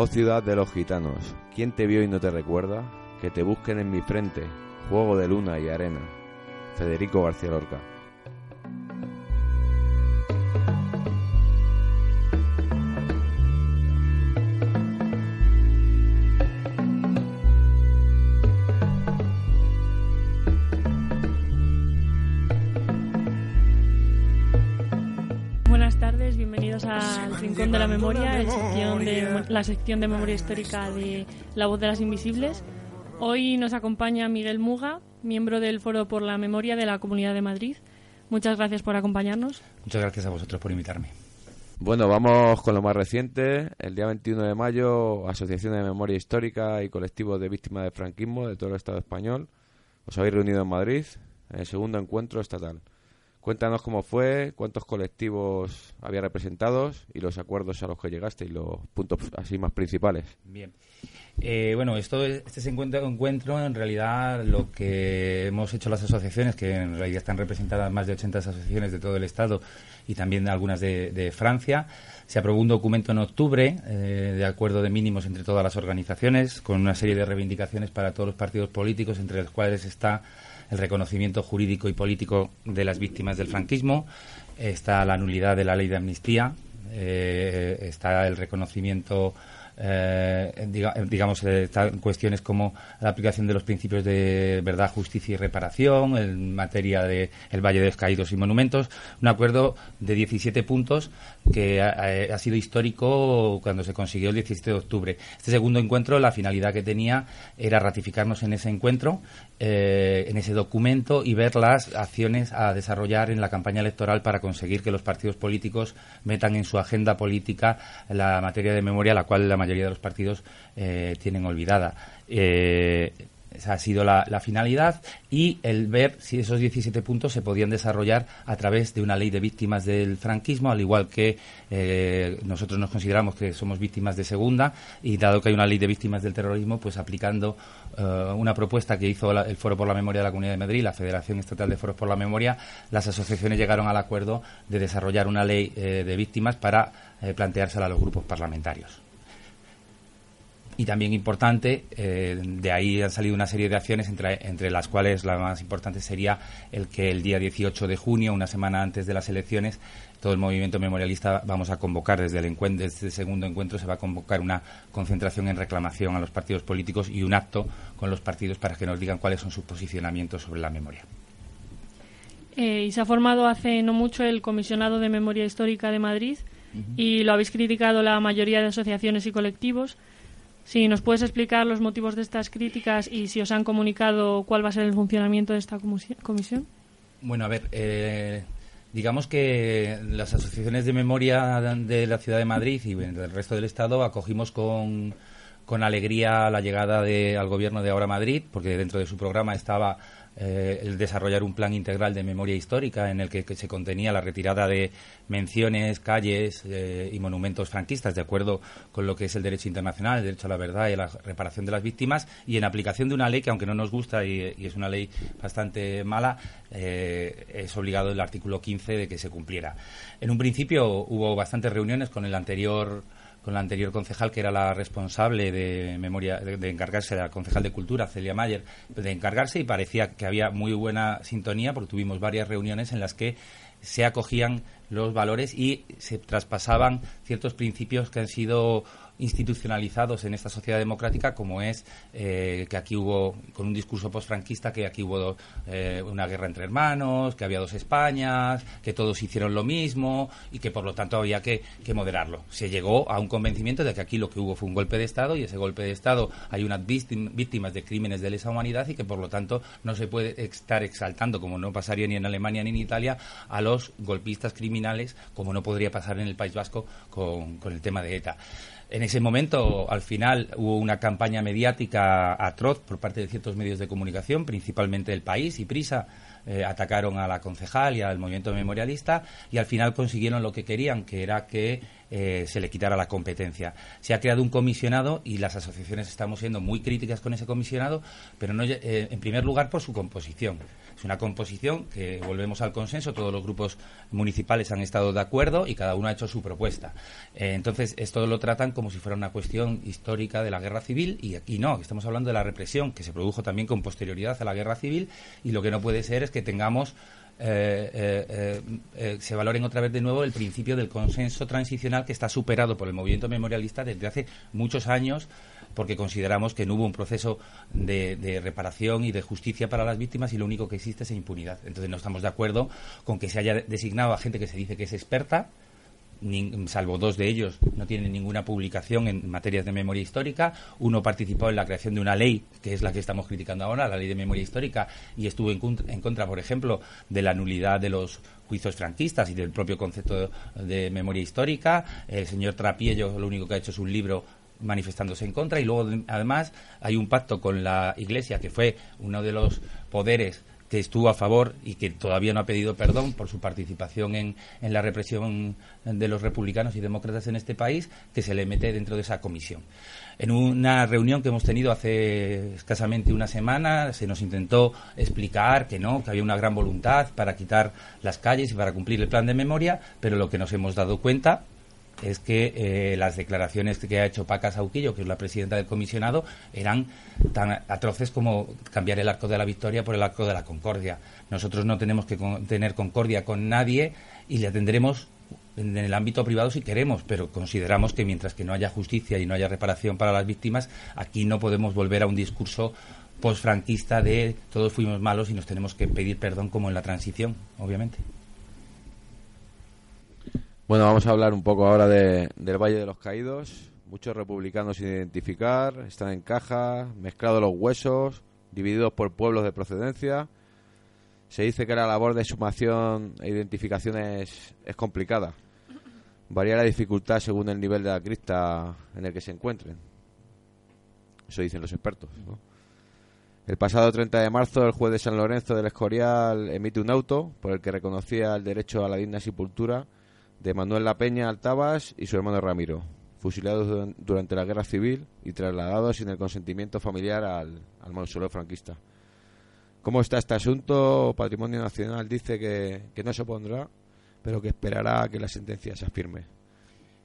Oh ciudad de los gitanos, ¿quién te vio y no te recuerda? Que te busquen en mi frente, juego de luna y arena. Federico García Lorca. La sección de memoria histórica de La Voz de las Invisibles. Hoy nos acompaña Miguel Muga, miembro del Foro por la Memoria de la Comunidad de Madrid. Muchas gracias por acompañarnos. Muchas gracias a vosotros por invitarme. Bueno, vamos con lo más reciente. El día 21 de mayo, Asociaciones de Memoria Histórica y colectivos de víctimas del franquismo de todo el Estado español. Os habéis reunido en Madrid en el segundo encuentro estatal. Cuéntanos cómo fue, cuántos colectivos había representados y los acuerdos a los que llegasteis, los puntos así más principales. Bien. Eh, bueno, esto, este encuentro, encuentro, en realidad, lo que hemos hecho las asociaciones, que en realidad están representadas más de 80 asociaciones de todo el Estado y también algunas de, Francia, se aprobó un documento en octubre eh, de acuerdo de mínimos entre todas las organizaciones, con una serie de reivindicaciones para todos los partidos políticos, entre los cuales está el reconocimiento jurídico y político de las víctimas del franquismo, está la nulidad de la ley de amnistía, eh, está el reconocimiento eh, diga- digamos, eh, cuestiones como la aplicación de los principios de verdad, justicia y reparación, en materia de el Valle de los Caídos y Monumentos, un acuerdo de 17 puntos que ha sido histórico cuando se consiguió el 17 de octubre. Este segundo encuentro, la finalidad que tenía era ratificarnos en ese encuentro, eh, en ese documento y ver las acciones a desarrollar en la campaña electoral para conseguir que los partidos políticos metan en su agenda política la materia de memoria, la cual la mayoría de los partidos eh, tienen olvidada. Eh, esa ha sido la, finalidad y el ver si esos 17 puntos se podían desarrollar a través de una ley de víctimas del franquismo, al igual que eh, nosotros nos consideramos que somos víctimas de segunda y dado que hay una ley de víctimas del terrorismo, pues aplicando una propuesta que hizo la- el Foro por la Memoria de la Comunidad de Madrid, la Federación Estatal de Foros por la Memoria, las asociaciones llegaron al acuerdo de desarrollar una ley de víctimas para planteársela a los grupos parlamentarios. Y también importante, eh, de ahí han salido una serie de acciones, entre, entre las cuales la más importante sería el que el día 18 de junio, una semana antes de las elecciones, todo el movimiento memorialista vamos a convocar desde el, encuentro, desde el segundo encuentro, se va a convocar una concentración en reclamación a los partidos políticos y un acto con los partidos para que nos digan cuáles son sus posicionamientos sobre la memoria. Eh, y se ha formado hace no mucho el Comisionado de Memoria Histórica de Madrid y lo habéis criticado la mayoría de asociaciones y colectivos. Si nos puedes explicar los motivos de estas críticas y si os han comunicado cuál va a ser el funcionamiento de esta comisión. Bueno, a ver, eh, digamos que las asociaciones de memoria de la ciudad de Madrid y del resto del Estado acogimos con, con alegría la llegada de, al gobierno de Ahora Madrid, porque dentro de su programa estaba eh, el desarrollar un plan integral de memoria histórica en el que, se contenía la retirada de menciones, calles eh, y monumentos franquistas de acuerdo con lo que es el derecho internacional, el derecho a la verdad y a la reparación de las víctimas y en aplicación de una ley que aunque no nos gusta y, y es una ley bastante mala, eh, es obligado el artículo 15 de que se cumpliera. En un principio hubo bastantes reuniones con el anterior con la anterior concejal, que era la responsable de memoria, de, encargarse, la concejal de cultura, Celia Mayer, de encargarse y parecía que había muy buena sintonía porque tuvimos varias reuniones en las que se acogían los valores y se traspasaban ciertos principios que han sido institucionalizados en esta sociedad democrática, como es eh, que aquí hubo, con un discurso postfranquista, que aquí hubo eh, una guerra entre hermanos, que había dos Españas, que todos hicieron lo mismo y que por lo tanto había que, que moderarlo. Se llegó a un convencimiento de que aquí lo que hubo fue un golpe de Estado y ese golpe de Estado hay unas víctim- víctimas de crímenes de lesa humanidad y que por lo tanto no se puede estar exaltando, como no pasaría ni en Alemania ni en Italia, a los golpistas criminales, como no podría pasar en el País Vasco con, con el tema de ETA. En ese momento, al final, hubo una campaña mediática atroz por parte de ciertos medios de comunicación, principalmente El País y Prisa, eh, atacaron a la concejal y al movimiento memorialista y al final consiguieron lo que querían, que era que eh, se le quitara la competencia. Se ha creado un comisionado y las asociaciones estamos siendo muy críticas con ese comisionado, pero no, eh, en primer lugar por su composición. Es una composición que volvemos al consenso, todos los grupos municipales han estado de acuerdo y cada uno ha hecho su propuesta. Eh, entonces, esto lo tratan como si fuera una cuestión histórica de la guerra civil y aquí no, estamos hablando de la represión que se produjo también con posterioridad a la guerra civil y lo que no puede ser es que tengamos eh, eh, eh, se valoren otra vez de nuevo el principio del consenso transicional que está superado por el movimiento memorialista desde hace muchos años porque consideramos que no hubo un proceso de, reparación y de justicia para las víctimas y lo único que existe es impunidad. Entonces no estamos de acuerdo con que se haya designado a gente que se dice que es experta salvo dos de ellos, no tienen ninguna publicación en materias de memoria histórica. Uno participó en la creación de una ley, que es la que estamos criticando ahora, la ley de memoria histórica, y estuvo en, contra, por ejemplo, de la nulidad de los juicios franquistas y del propio concepto de, memoria histórica. El señor Trapiello lo único que ha hecho es un libro manifestándose en contra y luego además hay un pacto con la Iglesia que fue uno de los poderes que estuvo a favor y que todavía no ha pedido perdón por su participación en, en, la represión de los republicanos y demócratas en este país, que se le mete dentro de esa comisión. En una reunión que hemos tenido hace escasamente una semana, se nos intentó explicar que no, que había una gran voluntad para quitar las calles y para cumplir el plan de memoria, pero lo que nos hemos dado cuenta es que eh, las declaraciones que ha hecho Paca Sauquillo, que es la presidenta del comisionado, eran tan atroces como cambiar el arco de la victoria por el arco de la concordia. Nosotros no tenemos que tener concordia con nadie y le tendremos en el ámbito privado si queremos, pero consideramos que mientras que no haya justicia y no haya reparación para las víctimas, aquí no podemos volver a un discurso posfranquista de todos fuimos malos y nos tenemos que pedir perdón como en la transición, obviamente. Bueno, vamos a hablar un poco ahora de, del Valle de los Caídos. Muchos republicanos sin identificar, están en caja, mezclados los huesos, divididos por pueblos de procedencia. Se dice que la labor de sumación e identificación es, complicada. Varía la dificultad según el nivel de la crista en el que se encuentren. Eso dicen los expertos. El pasado 30 de marzo, el juez de San Lorenzo del Escorial emite un auto por el que reconocía el derecho a la digna sepultura de Manuel La Peña Altabas y su hermano Ramiro, fusilados durante la guerra civil y trasladados sin el consentimiento familiar al, al mausoleo franquista. ¿Cómo está este asunto? Patrimonio Nacional dice que, que no se opondrá, pero que esperará a que la sentencia se afirme.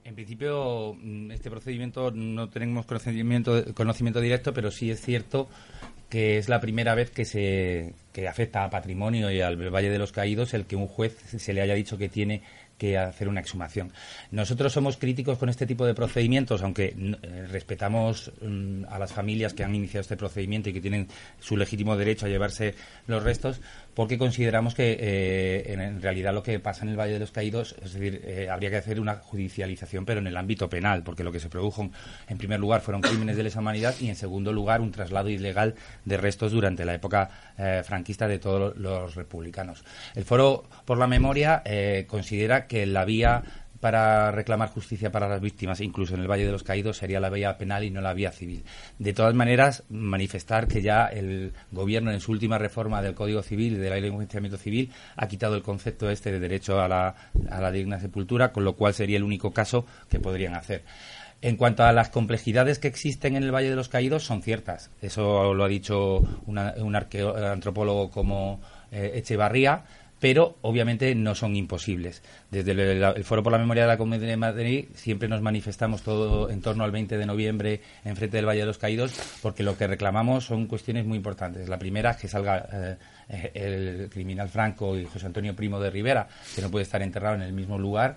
En principio, mm, este procedimiento no tenemos conocimiento, conocimiento directo, pero sí es cierto que es la primera vez que se que afecta a patrimonio y al Valle de los Caídos el que un juez se le haya dicho que tiene que hacer una exhumación. Nosotros somos críticos con este tipo de procedimientos, aunque eh, respetamos mm, a las familias que han iniciado este procedimiento y que tienen su legítimo derecho a llevarse los restos, porque consideramos que eh, en, realidad lo que pasa en el Valle de los Caídos, es decir, eh, habría que hacer una judicialización, pero en el ámbito penal, porque lo que se produjo, en primer lugar, fueron crímenes de lesa humanidad y, en segundo lugar, un traslado ilegal de restos durante la época franquista de todos los republicanos. El Foro por la Memoria considera que la vía para reclamar justicia para las víctimas, incluso en el Valle de los Caídos, sería la vía penal y no la vía civil. De todas maneras, manifestar que ya el Gobierno, en su última reforma del Código Civil y de la Ley de Enjuiciamiento Civil, ha quitado el concepto este de derecho a la, digna sepultura, con lo cual sería el único caso que podrían hacer. En cuanto a las complejidades que existen en el Valle de los Caídos, son ciertas. Eso lo ha dicho un antropólogo como eh, Echevarría pero obviamente no son imposibles. Desde el, Foro por la Memoria de la Comunidad de Madrid siempre nos manifestamos todo en torno al 20 de noviembre en frente del Valle de los Caídos, porque lo que reclamamos son cuestiones muy importantes. La primera que salga eh, el criminal Franco y José Antonio Primo de Rivera, que no puede estar enterrado en el mismo lugar.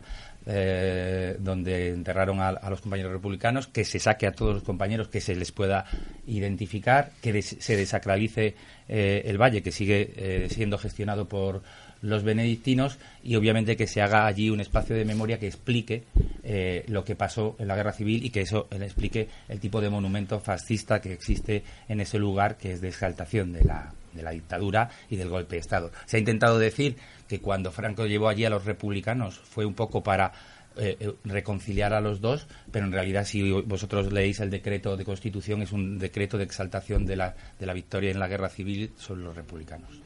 Eh, donde enterraron a, los compañeros republicanos, que se saque a todos los compañeros, que se les pueda identificar, que se desacralice eh, el valle, que sigue siendo gestionado por, los benedictinos y obviamente que se haga allí un espacio de memoria que explique eh, lo que pasó en la guerra civil y que eso le explique el tipo de monumento fascista que existe en ese lugar que es de exaltación de la, de la dictadura y del golpe de Estado. Se ha intentado decir que cuando Franco llevó allí a los republicanos fue un poco para eh, eh, reconciliar a los dos, pero en realidad si vosotros leéis el decreto de constitución es un decreto de exaltación de la, de la victoria en la guerra civil sobre los republicanos.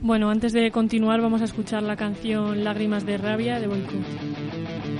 Bueno, antes de continuar vamos a escuchar la canción Lágrimas de Rabia de Boycott.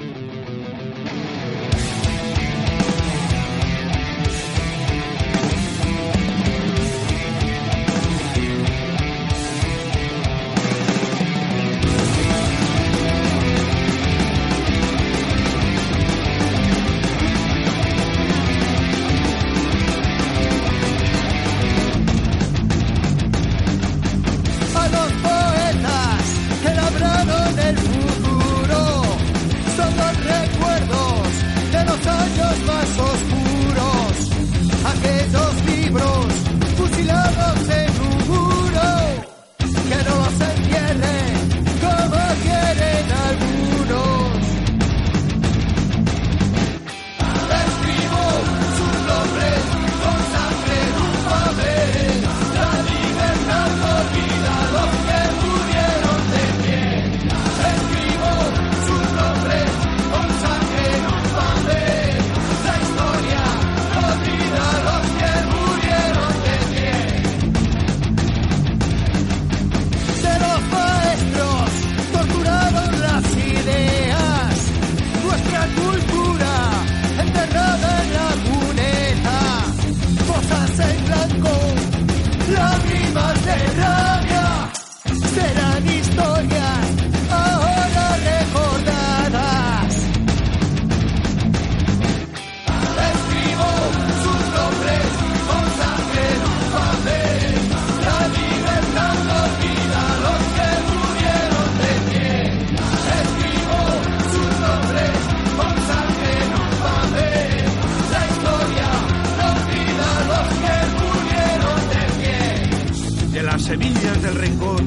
rencor,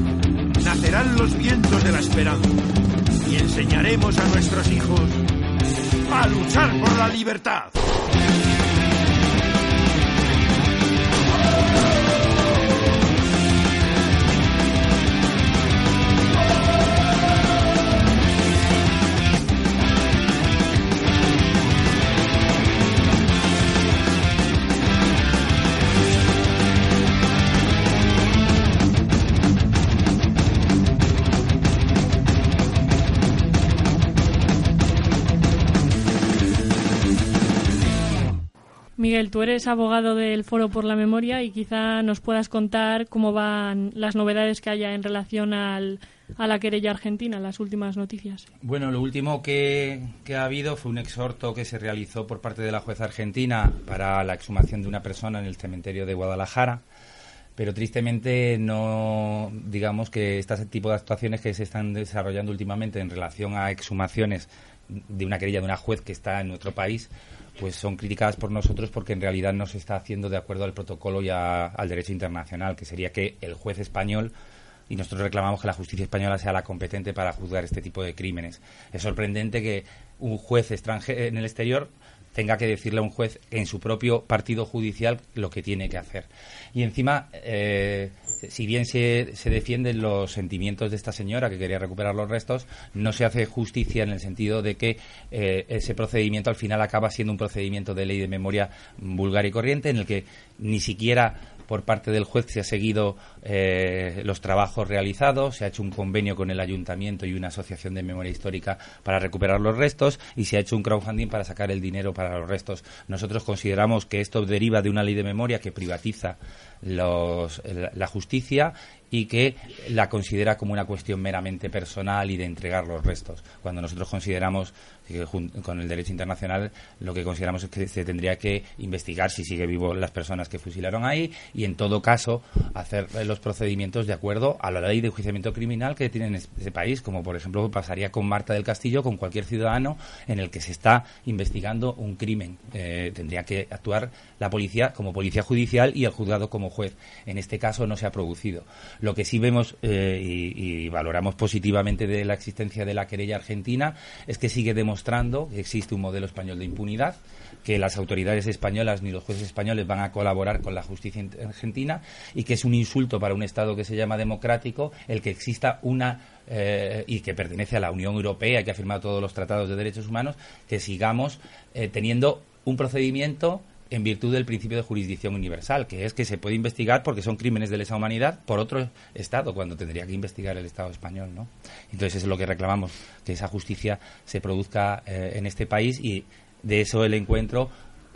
nacerán los vientos de la esperanza y enseñaremos a nuestros hijos a luchar por la libertad. Miguel, tú eres abogado del Foro por la Memoria y quizá nos puedas contar cómo van las novedades que haya en relación al, a la querella argentina, las últimas noticias. Bueno, lo último que, que, ha habido fue un exhorto que se realizó por parte de la jueza argentina para la exhumación de una persona en el cementerio de Guadalajara. Pero tristemente no, digamos que este tipo de actuaciones que se están desarrollando últimamente en relación a exhumaciones de una querella de una juez que está en nuestro país, pues son criticadas por nosotros porque en realidad no se está haciendo de acuerdo al protocolo y al derecho internacional, que sería que el juez español y nosotros reclamamos que la justicia española sea la competente para juzgar este tipo de crímenes. Es sorprendente que un juez extranjero en el exterior tenga que decirle a un juez en su propio partido judicial lo que tiene que hacer. Y encima, eh, si bien se, se, defienden los sentimientos de esta señora que quería recuperar los restos, no se hace justicia en el sentido de que eh, ese procedimiento al final acaba siendo un procedimiento de ley de memoria vulgar y corriente en el que ni siquiera por parte del juez se ha seguido eh, los trabajos realizados, se ha hecho un convenio con el ayuntamiento y una asociación de memoria histórica para recuperar los restos y se ha hecho un crowdfunding para sacar el dinero para los restos. Nosotros consideramos que esto deriva de una ley de memoria que privatiza los, la justicia y que la considera como una cuestión meramente personal y de entregar los restos, cuando nosotros consideramos que con el derecho internacional lo que consideramos es que se tendría que investigar si sigue vivo las personas que fusilaron ahí y en todo caso hacer los procedimientos de acuerdo a la ley de enjuiciamiento criminal que tiene en ese país, como por ejemplo pasaría con Marta del Castillo, con cualquier ciudadano en el que se está investigando un crimen. Eh, tendría que actuar la policía como policía judicial y el juzgado como juez. En este caso no se ha producido. Lo que sí vemos eh, y, y, valoramos positivamente de la existencia de la querella argentina es que sigue demostrando que existe un modelo español de impunidad, que las autoridades españolas ni los jueces españoles van a colaborar con la justicia argentina y que es un insulto para un Estado que se llama democrático el que exista una eh, y que pertenece a la Unión Europea que ha firmado todos los tratados de derechos humanos, que sigamos eh, teniendo un procedimiento en virtud del principio de jurisdicción universal, que es que se puede investigar porque son crímenes de lesa humanidad por otro Estado, cuando tendría que investigar el Estado español, ¿no? Entonces es lo que reclamamos, que esa justicia se produzca eh, en este país y de eso el encuentro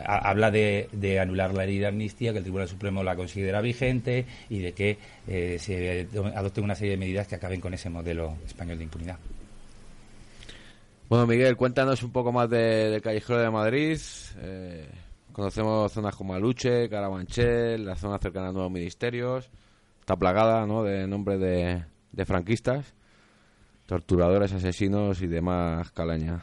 habla de, de, anular la ley de amnistía, que el Tribunal Supremo la considera vigente y de que eh, se adopten una serie de medidas que acaben con ese modelo español de impunidad. Bueno, Miguel, cuéntanos un poco más del de Callejero de Madrid. Eh, conocemos zonas como Aluche, Carabanchel, la zona cercana a nuevos ministerios. Está plagada ¿no? de nombres de, de franquistas, torturadores, asesinos y demás calaña.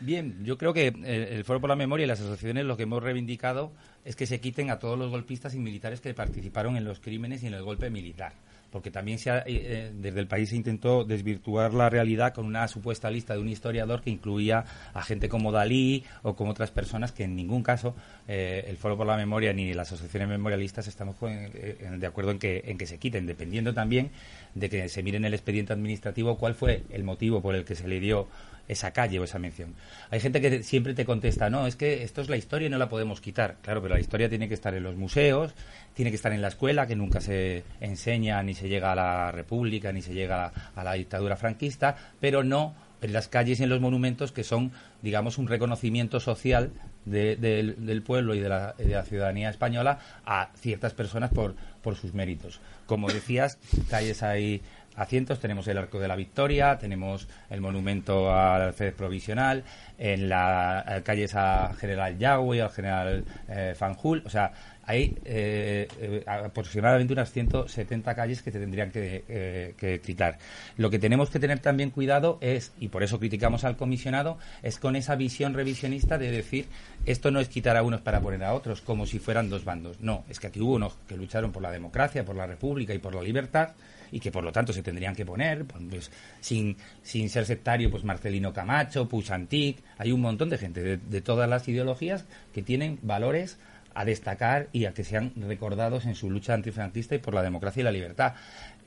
Bien, yo creo que el, Foro por la Memoria y las asociaciones lo que hemos reivindicado es que se quiten a todos los golpistas y militares que participaron en los crímenes y en el golpe militar. Porque también se ha, eh, desde el país se intentó desvirtuar la realidad con una supuesta lista de un historiador que incluía a gente como Dalí o como otras personas que en ningún caso eh, el Foro por la Memoria ni las asociaciones memorialistas estamos eh, de acuerdo en que, en que se quiten, dependiendo también de que se mire en el expediente administrativo cuál fue el motivo por el que se le dio esa calle o esa mención. Hay gente que siempre te contesta, no, es que esto es la historia y no la podemos quitar. Claro, pero la historia tiene que estar en los museos, tiene que estar en la escuela, que nunca se enseña ni se llega a la República ni se llega a la dictadura franquista, pero no en las calles y en los monumentos que son, digamos, un reconocimiento social del pueblo y de la, ciudadanía española a ciertas personas por, por sus méritos. Como decías, calles hay asientos, tenemos el Arco de la Victoria, tenemos el monumento al alférez provisional, en las calles a General Yagüe, al General eh, Fanjul, o sea, hay eh, eh, aproximadamente unas 170 calles que se tendrían que, eh, que, quitar. Lo que tenemos que tener también cuidado es, y por eso criticamos al comisionado, es con esa visión revisionista de decir esto no es quitar a unos para poner a otros, como si fueran dos bandos. No, es que aquí hubo unos que lucharon por la democracia, por la república y por la libertad y que por lo tanto se tendrían que poner, pues, sin, sin ser sectario, pues Marcelino Camacho, Pusantic, hay un montón de gente de todas las ideologías que tienen valores a destacar y a que sean recordados en su lucha antifranquista y por la democracia y la libertad.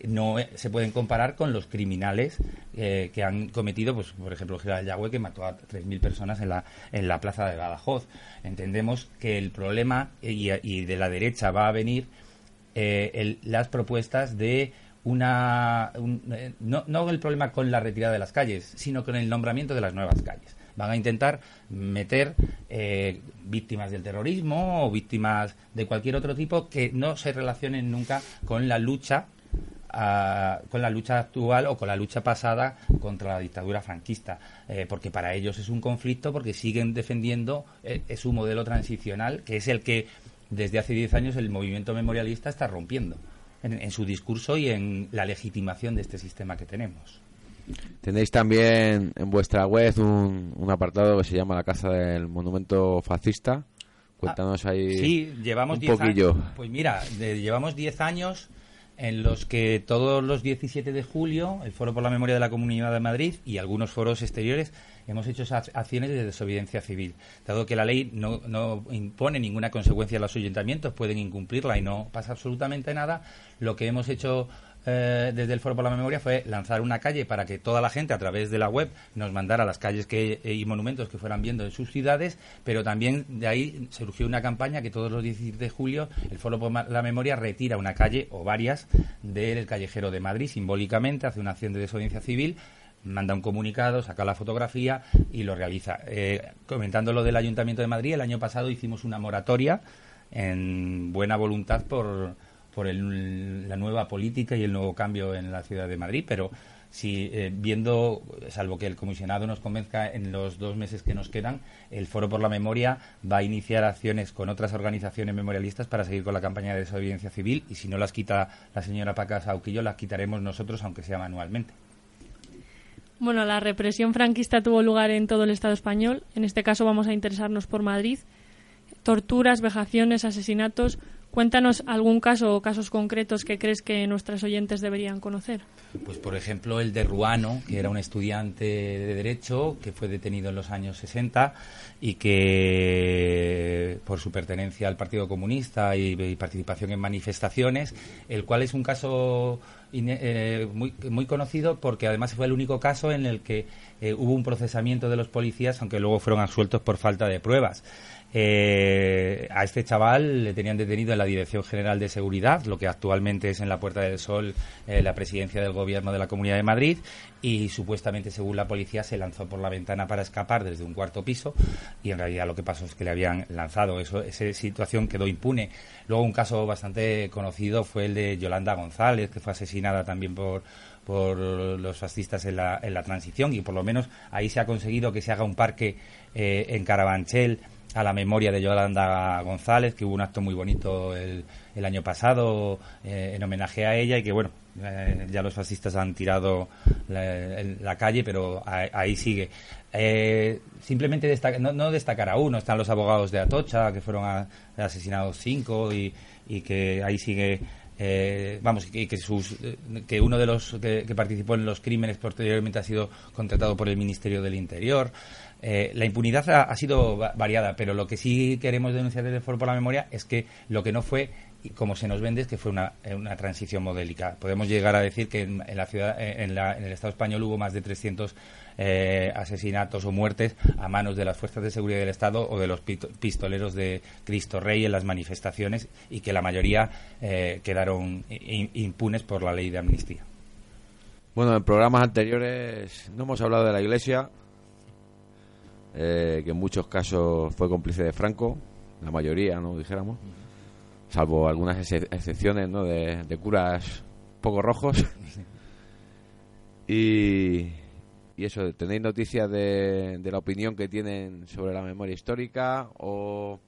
No eh, se pueden comparar con los criminales eh, que han cometido, pues por ejemplo, general Yagüe, que mató a 3.000 personas en la, en la plaza de Badajoz. Entendemos que el problema, y, de la derecha va a venir, eh, las propuestas de una. no, no el problema con la retirada de las calles, sino con el nombramiento de las nuevas calles van a intentar meter eh, víctimas del terrorismo o víctimas de cualquier otro tipo que no se relacionen nunca con la lucha ah, con la lucha actual o con la lucha pasada contra la dictadura franquista, eh, porque para ellos es un conflicto porque siguen defendiendo eh, su modelo transicional, que es el que desde hace 10 años el movimiento memorialista está rompiendo en su discurso y en la legitimación de este sistema que tenemos. Tenéis también en vuestra web un, apartado que se llama La Casa del Monumento Fascista. Cuéntanos ahí sí, llevamos un poquillo. pues mira, llevamos 10 años en los que todos los 17 de julio el Foro por la Memoria de la Comunidad de Madrid y algunos foros exteriores hemos hecho esas acciones de desobediencia civil. Dado que la ley no, no impone ninguna consecuencia a los ayuntamientos, pueden incumplirla y no pasa absolutamente nada, lo que hemos hecho eh, desde el Foro por la Memoria fue lanzar una calle para que toda la gente a través de la web nos mandara las calles que, eh, y monumentos que fueran viendo en sus ciudades, pero también de ahí surgió una campaña que todos los 17 de julio el Foro por la Memoria retira una calle o varias del callejero de Madrid simbólicamente, hace una acción de desobediencia civil manda un comunicado, saca la fotografía y lo realiza. Eh, comentando lo del Ayuntamiento de Madrid, el año pasado hicimos una moratoria en buena voluntad por por la nueva política y el nuevo cambio en la ciudad de Madrid, pero si eh, viendo, salvo que el comisionado nos convenzca en los dos meses que nos quedan, el Foro por la Memoria va a iniciar acciones con otras organizaciones memorialistas para seguir con la campaña de desobediencia civil y si no las quita la señora Paca Sauquillo, las quitaremos nosotros, aunque sea manualmente. Bueno, la represión franquista tuvo lugar en todo el Estado español. En este caso vamos a interesarnos por Madrid. Torturas, vejaciones, asesinatos Cuéntanos algún caso o casos concretos que crees que nuestros oyentes deberían conocer. Pues, por ejemplo, el de Ruano, que era un estudiante de Derecho que fue detenido en los años 60 y que, por su pertenencia al Partido Comunista y, participación en manifestaciones, el cual es un caso eh, muy, muy conocido porque además fue el único caso en el que eh, hubo un procesamiento de los policías, aunque luego fueron absueltos por falta de pruebas. Eh, a este chaval le tenían detenido en la Dirección General de Seguridad, lo que actualmente es en la Puerta del Sol eh, la presidencia del Gobierno de la Comunidad de Madrid, y supuestamente, según la policía, se lanzó por la ventana para escapar desde un cuarto piso, y en realidad lo que pasó es que le habían lanzado. Eso, esa situación quedó impune. Luego, un caso bastante conocido fue el de Yolanda González, que fue asesinada también por por los fascistas en la, en la transición y por lo menos ahí se ha conseguido que se haga un parque eh, en Carabanchel a la memoria de Yolanda González, que hubo un acto muy bonito el, año pasado eh, en homenaje a ella y que, bueno, eh, ya los fascistas han tirado la, calle, pero ahí, sigue. Eh, simplemente no, destacar a uno, están los abogados de Atocha, que fueron asesinados cinco y, que ahí sigue. vamos, que, que, sus, que uno de los que participó en los crímenes posteriormente ha sido contratado por el Ministerio del Interior. Eh, la impunidad ha, sido variada, pero lo que sí queremos denunciar desde el Foro por la Memoria es que lo que no fue, como se nos vende, es que fue una, eh, transición modélica. Podemos llegar a decir que en, la ciudad, eh, en, el Estado español hubo más de 300 asesinatos o muertes a manos de las fuerzas de seguridad del Estado o de los pistoleros de Cristo Rey en las manifestaciones y que la mayoría quedaron impunes por la ley de amnistía. Bueno, en programas anteriores no hemos hablado de la Iglesia, eh, que en muchos casos fue cómplice de Franco, la mayoría, no dijéramos, salvo algunas excepciones ¿no? de, curas poco rojos. y, y eso, ¿tenéis noticias de, de, la opinión que tienen sobre la memoria histórica o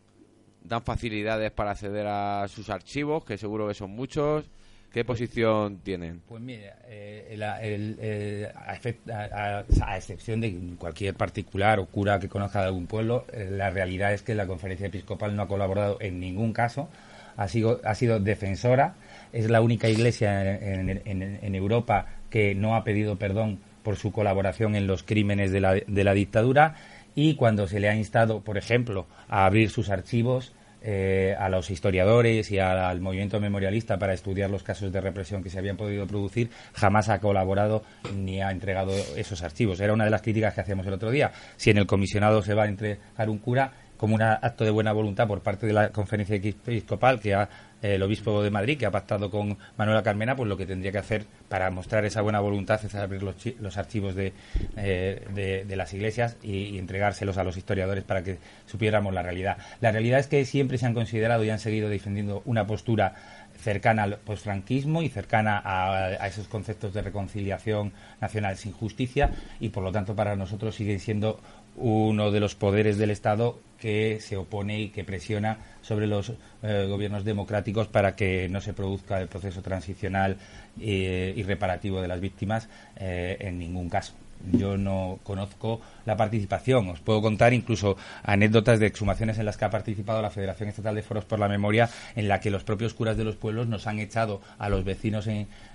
dan facilidades para acceder a sus archivos, que seguro que son muchos. ¿Qué posición tienen? Pues mira, eh, eh, a, excepción de cualquier particular o cura que conozca de algún pueblo, eh, la realidad es que la conferencia episcopal no ha colaborado en ningún caso, ha sido, ha sido defensora, es la única iglesia en, Europa que no ha pedido perdón por su colaboración en los crímenes de la, de la dictadura. Y cuando se le ha instado, por ejemplo, a abrir sus archivos, eh, a los historiadores y al movimiento memorialista para estudiar los casos de represión que se habían podido producir, jamás ha colaborado ni ha entregado esos archivos. Era una de las críticas que hacíamos el otro día. Si en el comisionado se va a entregar un cura, como un acto de buena voluntad por parte de la conferencia episcopal que ha el obispo de Madrid, que ha pactado con Manuela Carmena, pues lo que tendría que hacer para mostrar esa buena voluntad es abrir los, los archivos de, eh, de, las iglesias y, entregárselos a los historiadores para que supiéramos la realidad. La realidad es que siempre se han considerado y han seguido defendiendo una postura cercana al posfranquismo y cercana a, a, esos conceptos de reconciliación nacional sin justicia y por lo tanto para nosotros siguen siendo uno de los poderes del Estado que se opone y que presiona sobre los eh, gobiernos democráticos para que no se produzca el proceso transicional eh, y reparativo de las víctimas eh, en ningún caso. Yo no conozco la participación. Os puedo contar incluso anécdotas de exhumaciones en las que ha participado la Federación Estatal de Foros por la Memoria, en la que los propios curas de los pueblos nos han echado a los vecinos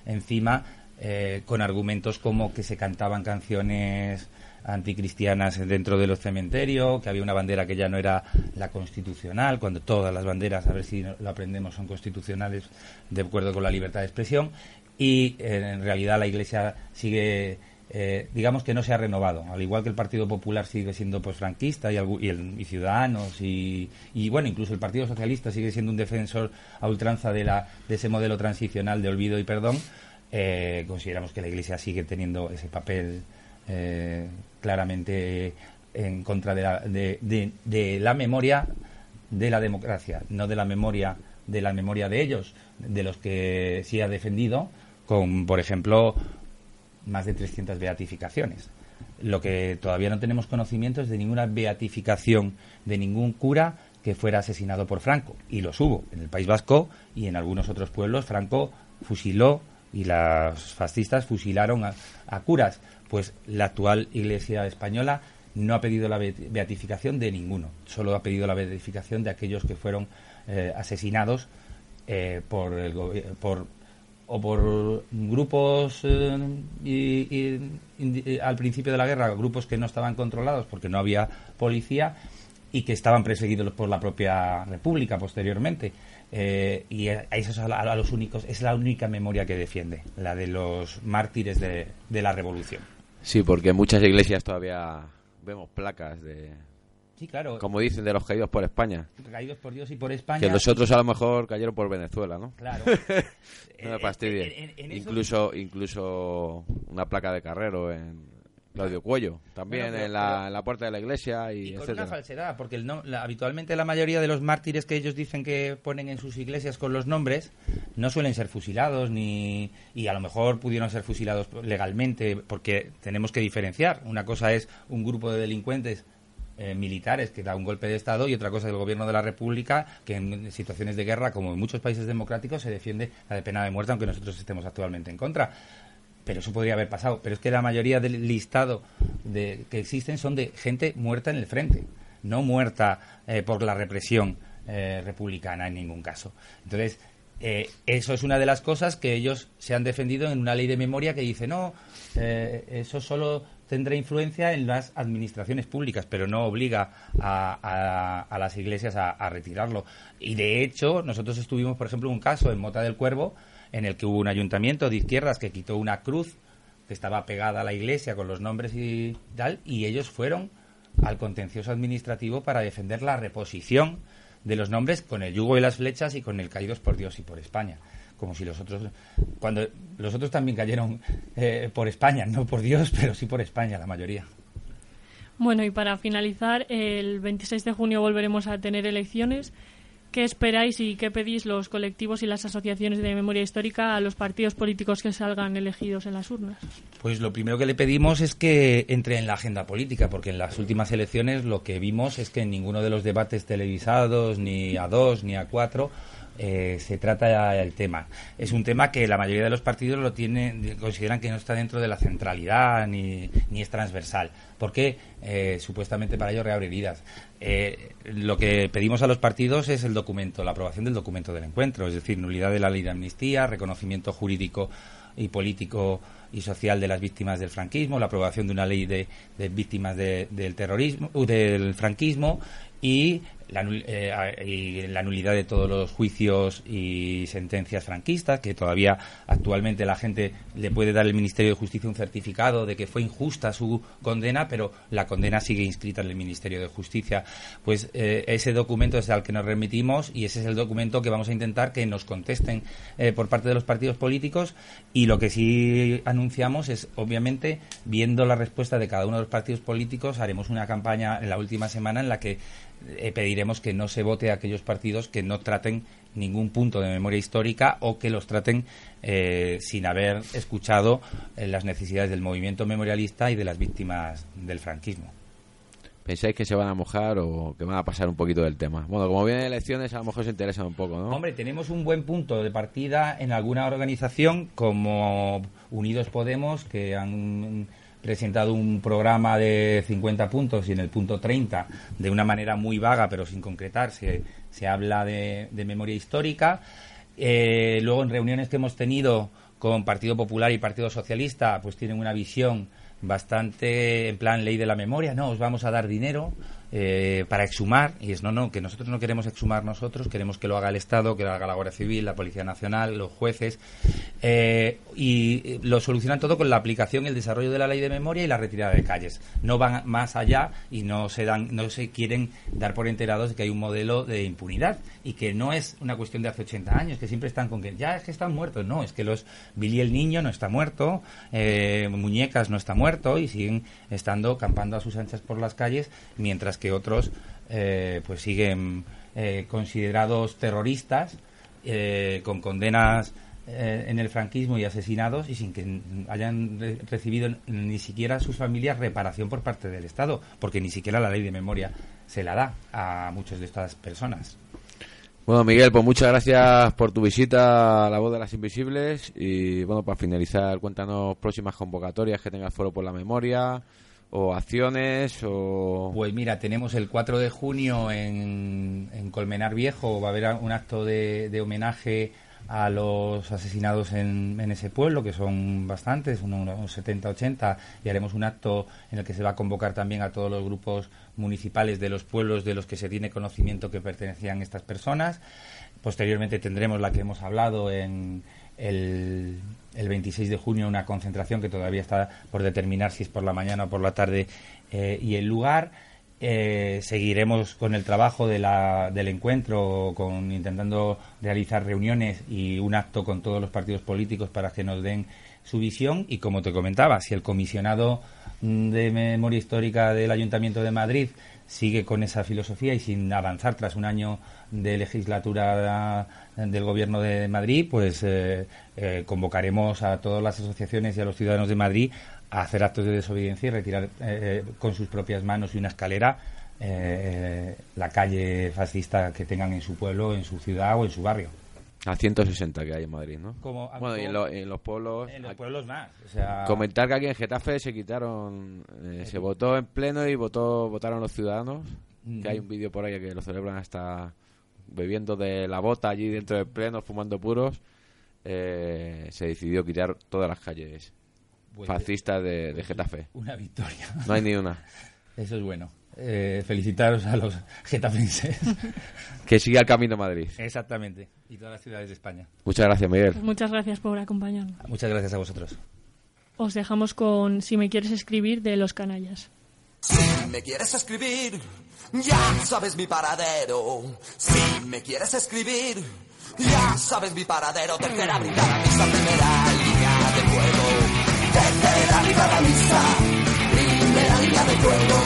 encima con argumentos como que se cantaban canciones anticristianas dentro de los cementerios, que había una bandera que ya no era la constitucional, cuando todas las banderas, a ver si lo aprendemos, son constitucionales de acuerdo con la libertad de expresión, y eh, en realidad la Iglesia sigue, eh, digamos que no se ha renovado, al igual que el Partido Popular sigue siendo pues franquista y, y, Ciudadanos, y, bueno, incluso el Partido Socialista sigue siendo un defensor a ultranza de, la, de ese modelo transicional de olvido y perdón, eh, consideramos que la Iglesia sigue teniendo ese papel eh, claramente en contra de la, de, la memoria de la democracia, no de la memoria de la memoria de ellos, de los que sí ha defendido, con, por ejemplo, más de 300 beatificaciones. Lo que todavía no tenemos conocimiento es de ninguna beatificación de ningún cura que fuera asesinado por Franco. Y los hubo en el País Vasco y en algunos otros pueblos. Franco fusiló y las fascistas fusilaron a curas pues la actual Iglesia española no ha pedido la beatificación de ninguno, solo ha pedido la beatificación de aquellos que fueron eh, asesinados eh, por, el, por o por grupos eh, al principio de la guerra, grupos que no estaban controlados porque no había policía y que estaban perseguidos por la propia República posteriormente. y a esos a, los únicos es la única memoria que defiende, la de los mártires de la Revolución. Sí, porque en muchas iglesias todavía vemos placas de... Sí, claro. Como dicen, de los caídos por España. Caídos por Dios y por España. Que los otros a lo mejor cayeron por Venezuela, ¿no? Claro. no me fastidie. incluso, incluso una placa de carrero en, Claudio Cuello, también en, la, puerta de la iglesia y, con una falsedad, porque habitualmente la mayoría de los mártires que ellos dicen que ponen en sus iglesias con los nombres no suelen ser fusilados ni y a lo mejor pudieron ser fusilados legalmente, porque tenemos que diferenciar. Una cosa es un grupo de delincuentes eh, militares que da un golpe de Estado y otra cosa es el gobierno de la República que en situaciones de guerra, como en muchos países democráticos, se defiende la de pena de muerte, aunque nosotros estemos actualmente en contra pero eso podría haber pasado. Pero es que la mayoría del listado de, que existen son de gente muerta en el frente, no muerta eh, por la represión eh, republicana en ningún caso. Entonces, eh, eso es una de las cosas que ellos se han defendido en una ley de memoria que dice, no, eso solo tendrá influencia en las administraciones públicas, pero no obliga a, las iglesias a, a, retirarlo. Y de hecho, nosotros estuvimos, por ejemplo, un caso en Mota del Cuervo, en el que hubo un ayuntamiento de izquierdas que quitó una cruz que estaba pegada a la iglesia con los nombres y tal, y ellos fueron al contencioso administrativo para defender la reposición de los nombres con el yugo y las flechas y con el caídos por Dios y por España. Como si los otros, cuando los otros también cayeron eh, por España, no por Dios, pero sí por España, la mayoría. Bueno, y para finalizar, el 26 de junio volveremos a tener elecciones ¿qué esperáis y qué pedís los colectivos y las asociaciones de memoria histórica a los partidos políticos que salgan elegidos en las urnas? Pues lo primero que le pedimos es que entre en la agenda política, porque en las últimas elecciones lo que vimos es que en ninguno de los debates televisados, ni a dos, ni a cuatro, eh, se trata el tema. Es un tema que la mayoría de los partidos lo tienen, consideran que no está dentro de la centralidad ni, ni es transversal, porque eh, supuestamente para ello reabre heridas. Eh, lo que pedimos a los partidos es el documento, la aprobación del documento del encuentro, es decir, nulidad de la ley de amnistía, reconocimiento jurídico y político y social de las víctimas del franquismo, la aprobación de una ley de, víctimas del terrorismo, del franquismo y la, eh, y la nulidad de todos los juicios y sentencias franquistas, que todavía actualmente la gente le puede dar el Ministerio de Justicia un certificado de que fue injusta su condena, pero la condena sigue inscrita en el Ministerio de Justicia. Pues eh, ese documento es al que nos remitimos y ese es el documento que vamos a intentar que nos contesten eh, por parte de los partidos políticos y lo que sí anunciamos es, obviamente, viendo la respuesta de cada uno de los partidos políticos, haremos una campaña en la última semana en la que eh, pediremos que no se vote a aquellos partidos que no traten ningún punto de memoria histórica o que los traten eh, sin haber escuchado eh, las necesidades del movimiento memorialista y de las víctimas del franquismo. ¿Pensáis que se van a mojar o que van a pasar un poquito del tema? Bueno, como vienen elecciones, a lo mejor se interesan un poco, ¿no? Hombre, tenemos un buen punto de partida en alguna organización como Unidos Podemos, que han presentado un programa de 50 puntos y en el punto 30, de una manera muy vaga pero sin concretar, se, habla de, memoria histórica. Eh, luego, en reuniones que hemos tenido con Partido Popular y Partido Socialista, pues tienen una visión bastante en plan ley de la memoria. No, os vamos a dar dinero eh, para exhumar, y es no, no, que nosotros no queremos exhumar nosotros, queremos que lo haga el Estado, que lo haga la Guardia Civil, la Policía Nacional, los jueces, eh, y lo solucionan todo con la aplicación y el desarrollo de la ley de memoria y la retirada de calles. No van más allá y no se dan, no se quieren dar por enterados de que hay un modelo de impunidad y que no es una cuestión de hace 80 años, que siempre están con que ya es que están muertos, no, es que los Billy el niño no está muerto, eh, Muñecas no está muerto y siguen estando campando a sus anchas por las calles mientras que otros eh, pues siguen eh, considerados terroristas eh, con condenas en el franquismo y asesinados y sin que hayan recibido ni siquiera sus familias reparación por parte del Estado, porque ni siquiera la ley de memoria se la da a muchas de estas personas. Bueno, Miguel, pues muchas gracias por tu visita a La Voz de las Invisibles y bueno, para finalizar, cuéntanos próximas convocatorias que tenga el Foro por la Memoria, o acciones o pues mira tenemos el 4 de junio en, en Colmenar Viejo va a haber un acto de, de homenaje a los asesinados en, en, ese pueblo, que son bastantes, unos 70, 80, y haremos un acto en el que se va a convocar también a todos los grupos municipales de los pueblos de los que se tiene conocimiento que pertenecían estas personas. Posteriormente tendremos la que hemos hablado en el, el 26 de junio una concentración que todavía está por determinar si es por la mañana o por la tarde eh, y el lugar. Eh, seguiremos con el trabajo de la, del encuentro, con intentando realizar reuniones y un acto con todos los partidos políticos para que nos den su visión. Y como te comentaba, si el comisionado de memoria histórica del Ayuntamiento de Madrid sigue con esa filosofía y sin avanzar tras un año de legislatura del Gobierno de Madrid, pues eh, eh, convocaremos a todas las asociaciones y a los ciudadanos de Madrid a hacer actos de desobediencia y retirar eh, con sus propias manos y una escalera la calle fascista que tengan en su pueblo, en su ciudad o en su barrio. A 160 que hay en Madrid, ¿no? bueno, y en, los pueblos... En los pueblos más. Comentar que aquí en Getafe se quitaron... se votó en pleno y votó votaron los ciudadanos. Que hay un vídeo por ahí que lo celebran hasta bebiendo de la bota allí dentro del pleno, fumando puros, eh, se decidió quitar todas las calles pues fascistas de, Getafe. Una victoria. No hay ni una. Eso es bueno. Eh, felicitaros a los getafenses. que siga el camino Madrid. Exactamente. Y todas las ciudades de España. Muchas gracias, Miguel. Pues muchas gracias por acompañarnos. Muchas gracias a vosotros. Os dejamos con Si me quieres escribir de Los Canallas. Si me quieres escribir, ya sabes mi paradero. Si me quieres escribir, ya sabes mi paradero. Tercera brigada misa, primera línea de fuego. Tercera brigada misa, primera línea de fuego.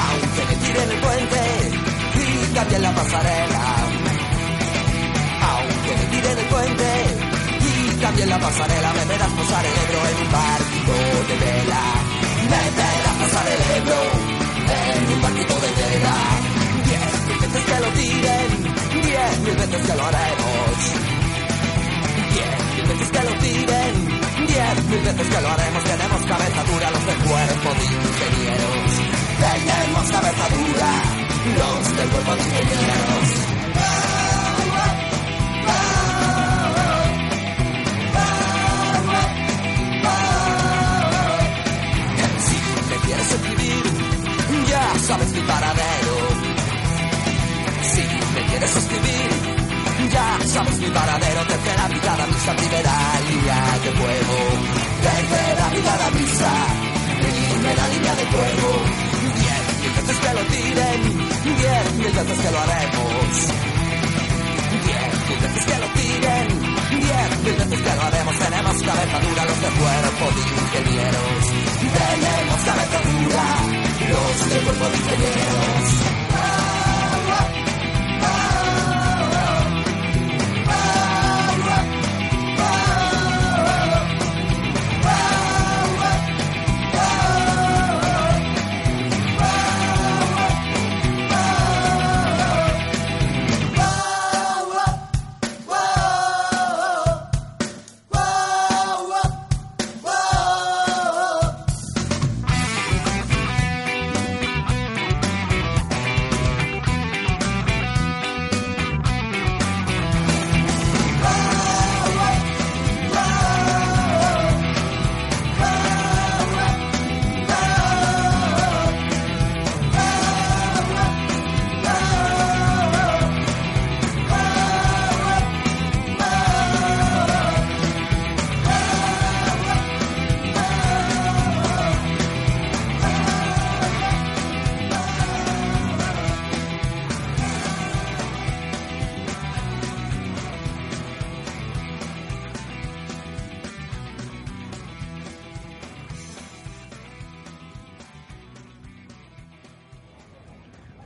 Aunque me tiren el puente y cambien la pasarela. Aunque me tiren el puente y cambien la pasarela, me verás posar el Ebro en un barco de vela. Me verás posar el Ebro un barquito de vela. Diez mil veces que lo tiren, diez mil veces que lo haremos. Diez mil veces que lo tiren, diez mil veces que lo haremos. Tenemos cabeza dura los del cuerpo de ingenieros. Tenemos cabeza dura los del cuerpo de ingenieros. Sabes mi paradero. Si me quieres escribir, ya sabes mi paradero. Tercera brigada, misa, primera línea de fuego. Tercera brigada, misa, primera línea de fuego. Diez mil veces que lo tiren, diez mil veces que lo haremos. Diez mil veces que lo tiren, diez mil veces que lo haremos. Tenemos cabeza dura los de cuerpo de ingenieros. Tenemos cabeza dura los de cuerpo de ingenieros.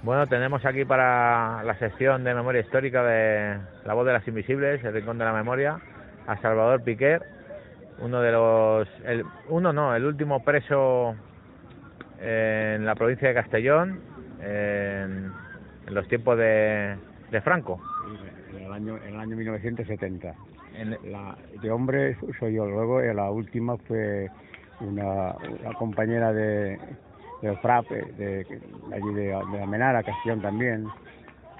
Bueno, tenemos aquí para la sección de memoria histórica de La voz de las invisibles, el rincón de la memoria, a Salvador Piquer, uno de los, el, uno no, el último preso en la provincia de Castellón, en, en los tiempos de, de Franco. En el año, en el año 1970. La, de hombre soy yo. Luego eh, la última fue una, una compañera de, de FRAP, eh, de, de allí de, de Amenara, Castellón también,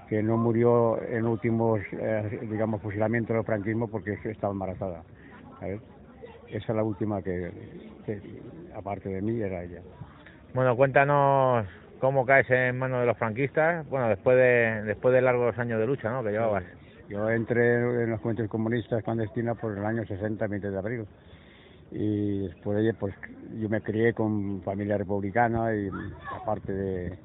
que no murió en últimos, eh, digamos, fusilamientos del franquismo porque estaba embarazada. ¿sabes? Esa es la última que, que, aparte de mí, era ella. Bueno, cuéntanos cómo caes en manos de los franquistas, bueno, después de, después de largos años de lucha, ¿no?, que llevabas. Yo entré en los juventudes comunistas clandestinas por el año 60, 20 de abril. Y después de ello, pues yo me crié con familia republicana y aparte de,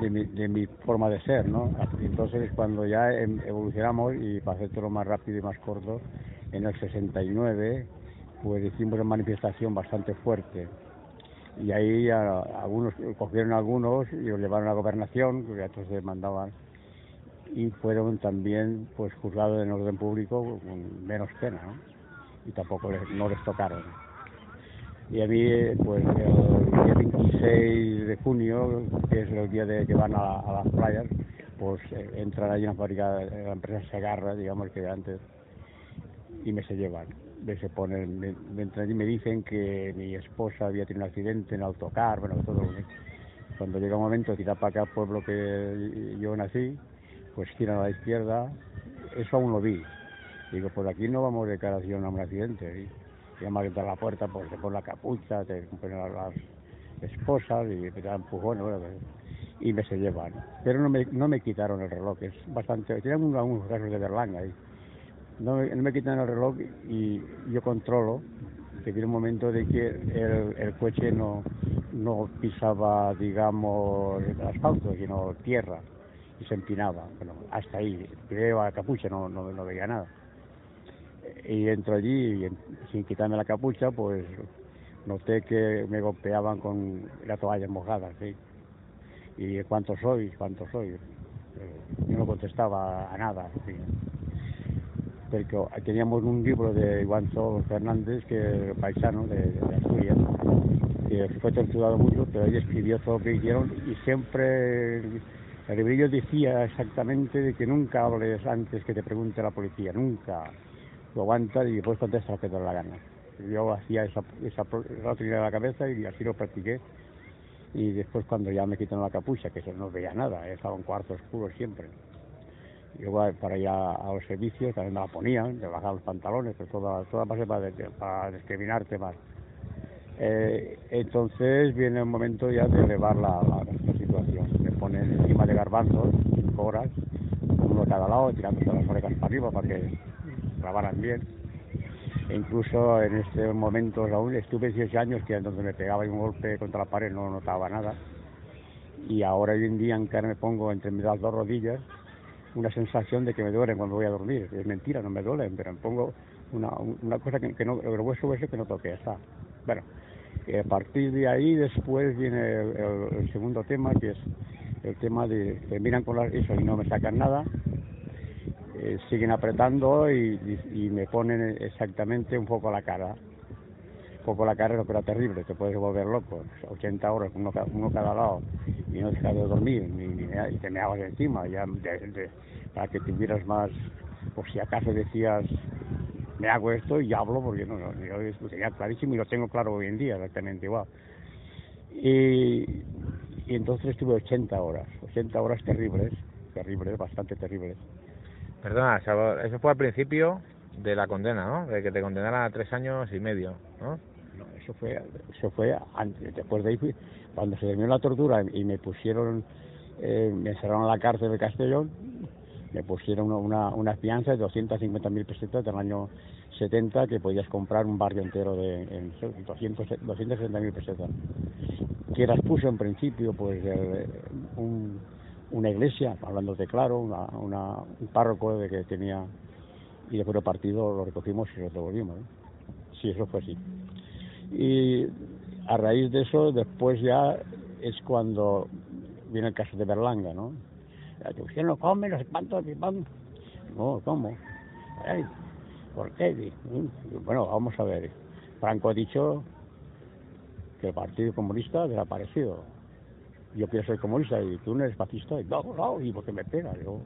de, mi, de mi forma de ser, ¿no? Entonces cuando ya em- evolucionamos y para hacer todo más rápido y más corto, en el 69 pues hicimos una manifestación bastante fuerte y ahí a- algunos cogieron a algunos y los llevaron a la gobernación, que otros se mandaban y fueron también pues juzgados en orden público con menos pena, ¿no? Y tampoco les, no les tocaron. Y a mí, pues el día 26 de junio, que es el día de que van a, a las playas, pues eh, entran ahí en la fábrica de la empresa Segarra, digamos que antes, y me se llevan. Me se ponen, me, me entran y me dicen que mi esposa había tenido un accidente en autocar, bueno, todo. Cuando llega un momento tirar para acá pueblo que yo nací, pues tiran a la izquierda, eso aún lo vi. Digo, por aquí no vamos de cara hacia un accidente. Y llama a entrar a la puerta, pues te ponen la capucha, te ponen las, esposas y te dan empujones, pues, y me se llevan. Pero no me, no me quitaron el reloj, es bastante, tienen un- algunos casos de berlanga ahí. No, me- no me quitan el reloj y yo controlo que viene un momento de que el, coche no, no pisaba, digamos, el asfalto, sino tierra y se empinaba. Bueno, hasta ahí, llevaba la capucha, no, no veía nada. Y entro allí y sin quitarme la capucha, pues noté que me golpeaban con la toalla mojada, ¿sí? ¿Y cuántos sois? ¿Cuántos sois? Eh, Yo no contestaba a nada, ¿sí? porque teníamos un libro de Guanzo Fernández, que paisano de, de Asturias, que fue torturado mucho, pero él escribió todo lo que hicieron y siempre el librillo decía exactamente de que nunca hables antes que te pregunte la policía, nunca. Lo aguanta y después contesta lo que te da la gana. Yo hacía esa, esa, esa de la cabeza y así lo practiqué. Y después cuando ya me quitaron la capucha, que no veía nada, estaba un cuarto oscuro siempre. Yo para ir a, los servicios también me la ponían, de bajar los pantalones, pero toda, toda base para, para discriminarte más. Eh, entonces viene el momento ya de elevar la, la, la, situación. Me ponen encima de garbanzos, cinco horas, uno a cada lado, tirándose las orejas para arriba para que grabaran bien. Incluso en este momento aún estuve 18 años que donde me pegaba un golpe contra la pared no notaba nada. Y ahora hoy en día en que me pongo entre mis dos rodillas una sensación de que me duelen cuando voy a dormir. Es mentira, no me duelen, pero me pongo una, cosa que, no, el hueso hueso que no toque, está. Bueno, y a partir de ahí después viene el, segundo tema, que es el tema de que miran con la, eso y no me sacan nada, eh, siguen apretando y, me ponen exactamente un poco la cara. Un poco la cara, lo que terrible, te puedes volver loco. 80 horas, uno, uno cada lado, y no dejas de dormir, ni, ni, y te meabas encima, ya de, de, para que tuvieras más, por si acaso decías, me hago esto y hablo porque no, no yo lo clarísimo y lo tengo claro hoy en día exactamente igual. Y, y entonces estuve 80 horas, 80 horas terribles, terribles, bastante terribles. Perdona, eso fue al principio de la condena, ¿no? De que te condenaran a tres años y medio, ¿no? No, eso fue, eso fue antes, después de ahí, cuando se terminó la tortura y me pusieron, eh, me encerraron en la cárcel de Castellón, me pusieron una, una fianza de 250.000 pesetas del año 70 que podías comprar un barrio entero de en 200, 260.000 pesetas. Que las puso en principio pues un, una iglesia, hablando de claro, una, una, un párroco de que tenía y después del partido lo recogimos y lo devolvimos. ¿eh? Sí, eso fue así. Y a raíz de eso, después ya es cuando viene el caso de Berlanga, ¿no? usted no come, no sé cuánto, no, ¿cómo? ¿Por qué? Bueno, vamos a ver. Franco ha dicho que el Partido Comunista ha desaparecido. Yo quiero ser comunista y tú no eres fascista. Y no, no, ¿y por qué me pega? Yo,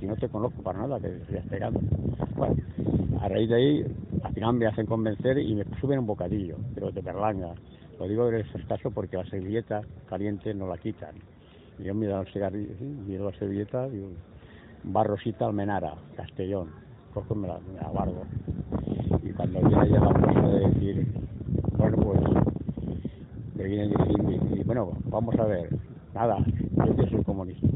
si no te conozco para nada, que estarías pegando. Bueno, a raíz de ahí, al final me hacen convencer y me suben un bocadillo, pero de berlanga. Lo digo en este caso porque la servilleta caliente no la quitan. Y yo miro el cigarrillo, miro la servilleta, digo, Barrosita Almenara, Castellón. Cojo me la, me la. Y cuando viene ya la de decir, me vienen diciendo, y, bueno, vamos a ver, nada, yo que soy comunista.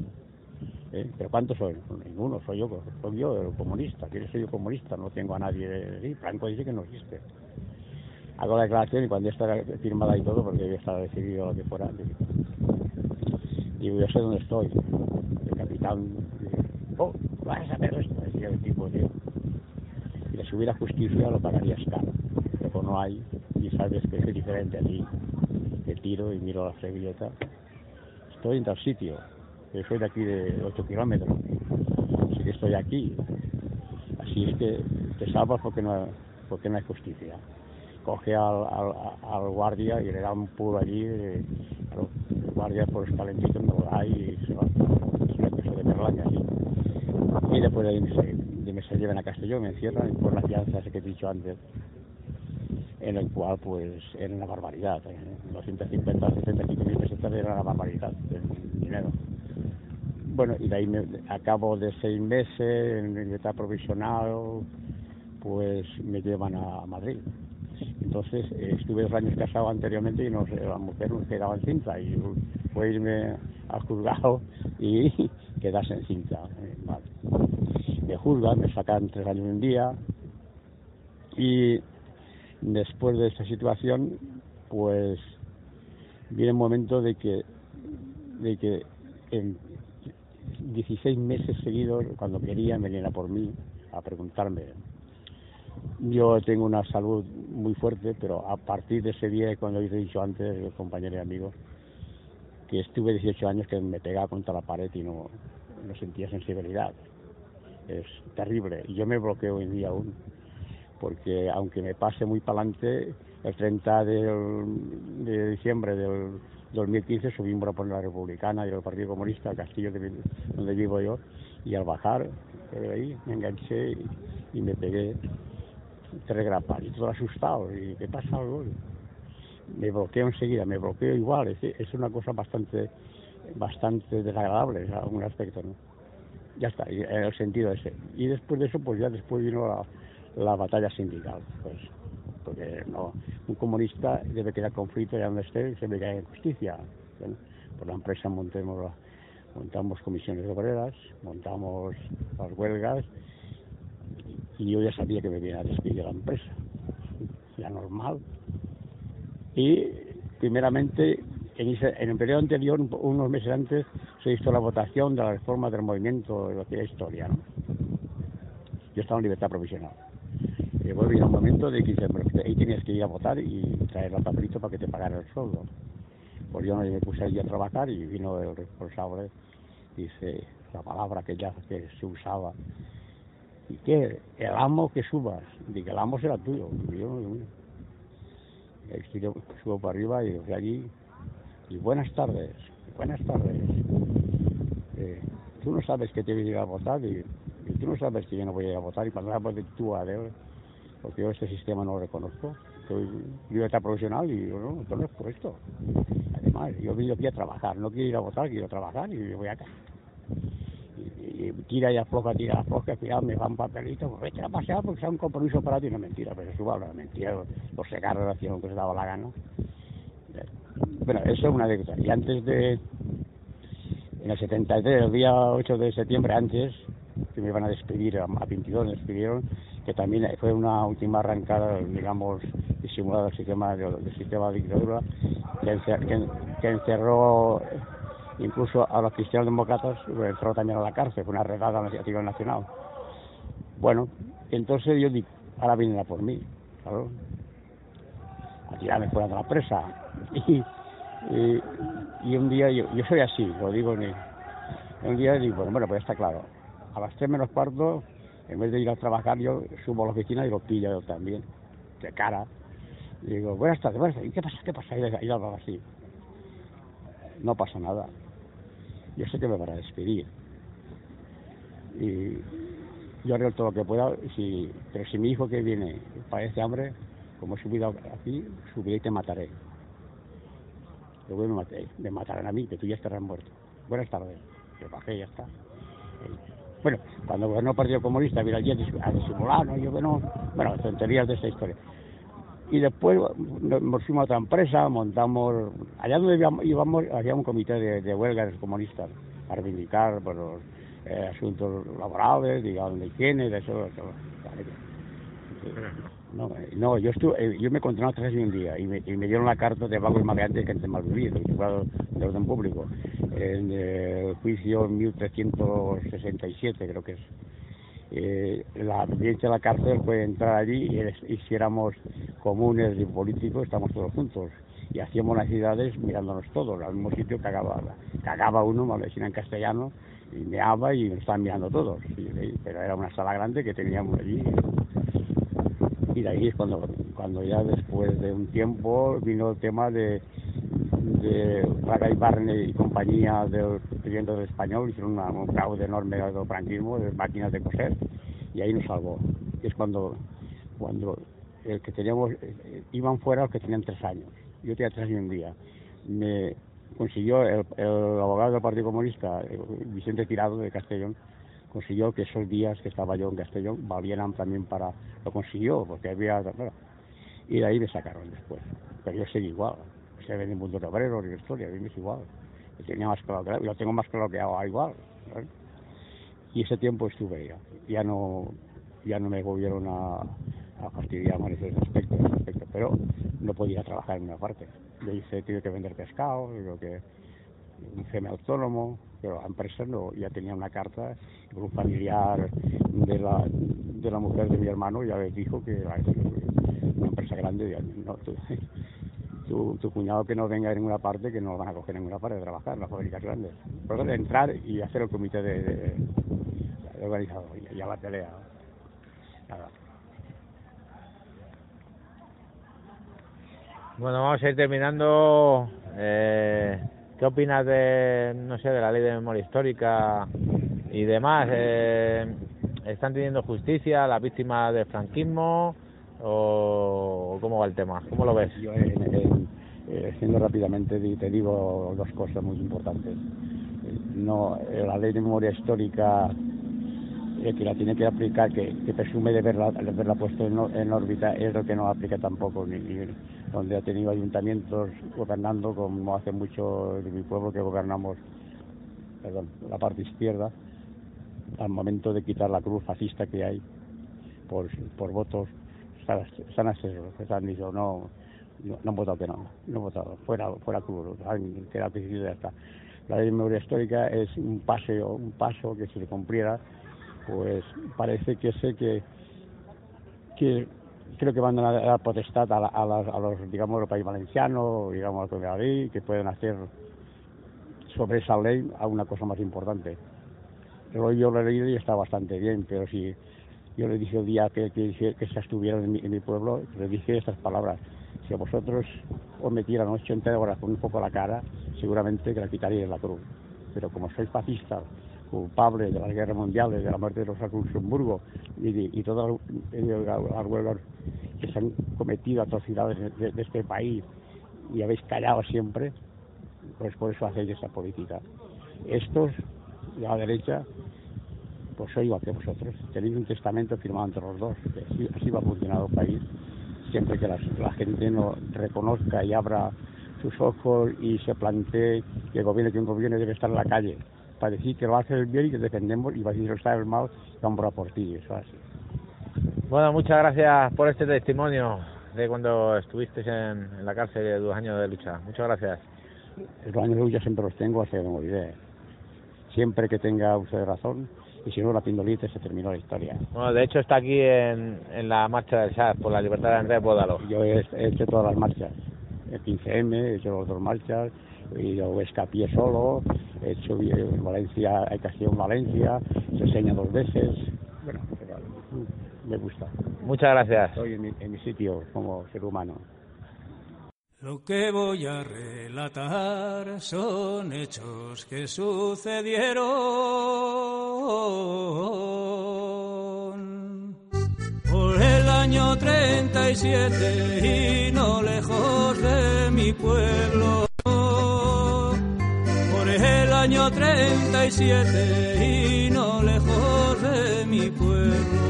¿Eh? ¿Pero cuántos soy? Ninguno, soy yo, soy yo comunista. ¿Quién soy yo comunista? No tengo a nadie. De... Franco dice que no existe. Hago la declaración y cuando ya está firmada y todo, porque ya está decidido lo que fuera, digo, yo sé dónde estoy. El capitán oh, vas a saber esto, decía el tipo, tío. Y subí la justicia lo pagarías caro. Pero no hay, y sabes que es diferente a ti. Que tiro y miro la servilleta. Estoy en tal sitio, que soy de aquí de 8 kilómetros. Así que estoy aquí. Así es que te salvas porque no, porque no hay justicia. Coge al, al, guardia y le da un puro allí. Eh, el guardia por los calentitos me lo da y se va. Es una cosa de Berlanga, así. Y después de ahí me se, me se llevan a Castellón, me encierran por la fianza que he dicho antes en el cual pues era una barbaridad. ¿eh? 250, 65 mil pesetas era una barbaridad de dinero. Bueno, y de ahí me, a cabo de seis meses en libertad provisional, pues me llevan a Madrid. Entonces estuve dos años casado anteriormente y no sé, la mujer nos quedaba encinta y fue irme al juzgado y quedarse encinta. Eh, vale. Me juzgan, me sacan tres años y un día y después de esta situación, pues viene el momento de que, de que en 16 meses seguidos, cuando querían, venían a por mí a preguntarme. Yo tengo una salud muy fuerte, pero a partir de ese día, cuando he dicho antes, compañero y amigo, que estuve 18 años que me pegaba contra la pared y no, no sentía sensibilidad. es terrible. Yo me bloqueo hoy día aún, porque aunque me pase muy para adelante, el 30 de diciembre del 2015 subimos por la Republicana y el Partido Comunista, Castillo, donde vivo yo, y al bajar, ahí me enganché y, me pegué tres grapas y todo asustado. ¿Y qué pasa algo? Me bloqueo enseguida, me bloqueo igual. Es, es una cosa bastante bastante desagradable en algún aspecto, ¿no? Ya está, en el sentido ese. Y después de eso, pues ya después vino la, batalla sindical, pues, porque no, un comunista debe quedar conflicto ya donde esté, se ve que hay justicia. Por la empresa montemos, montamos comisiones obreras, montamos las huelgas, y yo ya sabía que me venía a despedir la empresa, ya normal. Y primeramente en, el periodo anterior, unos meses antes, se hizo la votación de la reforma del movimiento de es historia. Yo estaba en libertad provisional. Luego vino un momento de que ahí tenías que ir a votar y traer el papelito para que te pagara el sueldo. Pues yo me puse allí a trabajar y vino el responsable, dice la palabra que ya que se usaba. ¿Y qué? El amo que subas. Dije, el amo será tuyo. Y yo, subo para arriba y desde allí y buenas tardes, buenas tardes. Eh, tú no sabes que te voy a ir a votar y, tú no sabes que yo no voy a ir a votar y cuando hablas de tú a porque yo este sistema no lo reconozco. Soy libertad profesional y yo no esto. Además, yo vine aquí a trabajar, no quiero ir a votar, quiero trabajar y voy acá. Y, tira y afloja, tira y afloja, cuidado, me va un papelito, pues vete a pasear porque sea un compromiso para ti, no mentira, pero eso va, mentira, los secaros hacían que se daba la gana. Bueno, eso es una anécdota. Y antes de, en el 73, el día 8 de septiembre, antes, que me iban a despedir, a, 22 me despidieron, que también fue una última arrancada, digamos, disimulada del sistema, del, sistema de dictadura, que, encerró incluso a los cristianos demócratas, lo encerró también a la cárcel, fue una redada a nacional. Bueno, entonces yo digo, ahora vienen a por mí, claro, a tirarme fuera de la presa. Y, y, un día, yo, yo soy así, lo digo, en un día digo, bueno, pues está claro, a las tres menos cuarto, en vez de ir a trabajar, yo subo a la oficina y lo pillo yo también, de cara. Y digo, buenas tardes, buenas tardes, ¿y qué pasa? ¿Qué pasa? Y, y algo así. No pasa nada. Yo sé que me van a despedir. Y yo haré todo lo que pueda, pero si mi hijo que viene padece hambre, como he subido aquí, subiré y te mataré. Luego me, maté, me matarán a mí, que tú ya estarás muerto. Buenas tardes. Yo bajé y ya está. Bueno, cuando gobernó el Partido Comunista, mira, allí a disimular, ¿no? Yo bueno, tonterías de esta historia. Y después nos fuimos a otra empresa, montamos, allá donde íbamos, había un comité de, de huelgas comunistas para reivindicar por los eh, asuntos laborales, digamos, de higiene, de eso. De eso. No, no yo estuve, eh, yo me encontré una y un día y me, y me dieron la carta de vagos maleantes que antes mal vivido, juzgado de orden público, en el juicio 1367 creo que es. Eh, la presidencia de la cárcel fue entrar allí y, hiciéramos comunes y políticos, estamos todos juntos. Y hacíamos las ciudades mirándonos todos, al mismo sitio cagaba, cagaba uno, decían en castellano, y meaba y nos estaban mirando todos, pero era una sala grande que teníamos allí y de ahí es cuando, cuando ya después de un tiempo vino el tema de, de y Barney y compañía del presidente del español, hicieron un fraude enorme del franquismo, de máquinas de coser, y ahí nos salvó. Y es cuando, cuando el que teníamos, iban fuera los que tenían tres años. Yo tenía tres años un día. Me consiguió el, el abogado del Partido Comunista, eh, Vicente Tirado de Castellón, consiguió que esos días que estaba yo en Castellón valieran también para... Lo consiguió, porque había... y de ahí me sacaron después. Pero yo seguí igual. Se ven en mundo y historia, a mí me es igual. Yo tenía más claro que... Yo tengo más claro que ahora igual. Y ese tiempo estuve ya. Ya no, ya no me volvieron a, a fastidiar más ese aspecto, ese aspecto, pero no podía trabajar en una parte. Le hice, tuve que vender pescado, lo que un semi autónomo, pero la empresa no, ya tenía una carta por un familiar de la, de la mujer de mi hermano, ya les dijo que era una empresa grande, no, tu, tu, cuñado que no venga en ninguna parte, que no van a coger en ninguna parte de trabajar, en las fábricas grandes. Por eso, entrar y hacer el comité de, he organizado ya la pelea. Nada. Bueno, vamos a ir terminando. Eh, ¿Qué opinas de, no sé, de la ley de memoria histórica y demás? Eh, ¿Están teniendo justicia las víctimas del franquismo o cómo va el tema? ¿Cómo lo ves? Yo, eh, siendo rápidamente, te digo dos cosas muy importantes. No, la ley de memoria histórica que la tiene que aplicar, que, presume de verla, de haberla puesto en, órbita, es lo que no aplica tampoco, ni, donde ha tenido ayuntamientos gobernando, como hace mucho de mi pueblo que gobernamos, perdón, la parte izquierda, al momento de quitar la cruz fascista que hay por, por votos, están se han dicho, no, no, han votado que no, no han votado, fuera, fuera cruz, que era ya está. La ley de memoria histórica es un paseo, un paso que si se cumpliera pues parece que sé que, que creo que van a dar potestad a, a, los, digamos, los países valencianos, digamos, a la ley, que pueden hacer sobre esa ley alguna cosa más importante. Pero yo lo he leído y está bastante bien, pero si yo le dije el día que, que, que estuvieron en mi, en mi, pueblo, le dije estas palabras. Si a vosotros os metieran 80 horas con un poco la cara, seguramente que la quitaríais la cruz. Pero como sois fascistas culpables de las guerras mundiales, de la muerte de los Luxemburgo y, y todas las huelgas que se han cometido atrocidades de, este país y habéis callado siempre, pues por eso hacéis esa política. Estos, de la derecha, pues soy igual que vosotros. Tenéis un testamento firmado entre los dos. Así, va a funcionar el país. Siempre que la, gente no reconozca y abra sus ojos y se plantee que el gobierno que un gobierno debe estar en la calle para decir que lo hace el bien y que defendemos y va a decir está el mal, vamos a por ti, eso así. Bueno, muchas gracias por este testimonio de cuando estuviste en, la cárcel de dos años de lucha. Muchas gracias. Los años de lucha siempre los tengo hasta que me olvidé. Siempre que tenga usted razón, y si no, la pindolita se terminó la historia. Bueno, de hecho está aquí en, en la marcha del SAT por la libertad de Andrés Bódalo. Yo he, hecho todas las marchas, el 15M, he hecho las dos marchas, he ido a Escapié solo, he hecho en Valencia, hay Castellón Valencia, se enseña dos veces, bueno, me gusta. Muchas gracias. Estoy en mi, en mi sitio como ser humano. Lo que voy a relatar son hechos que sucedieron por el año 37 y no lejos de mi pueblo año 37 y no lejos de mi pueblo.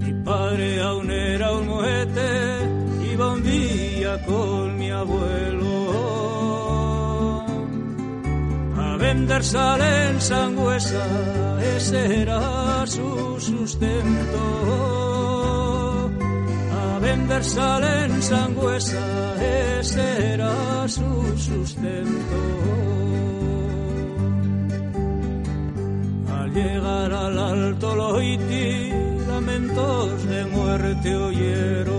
Mi padre aún era un muete, iba un día con mi abuelo a vender sal en Sangüesa, ese era su sustento vender sal en Sangüesa, ese era su sustento. Al llegar al alto Loiti, lamentos de muerte oyeron.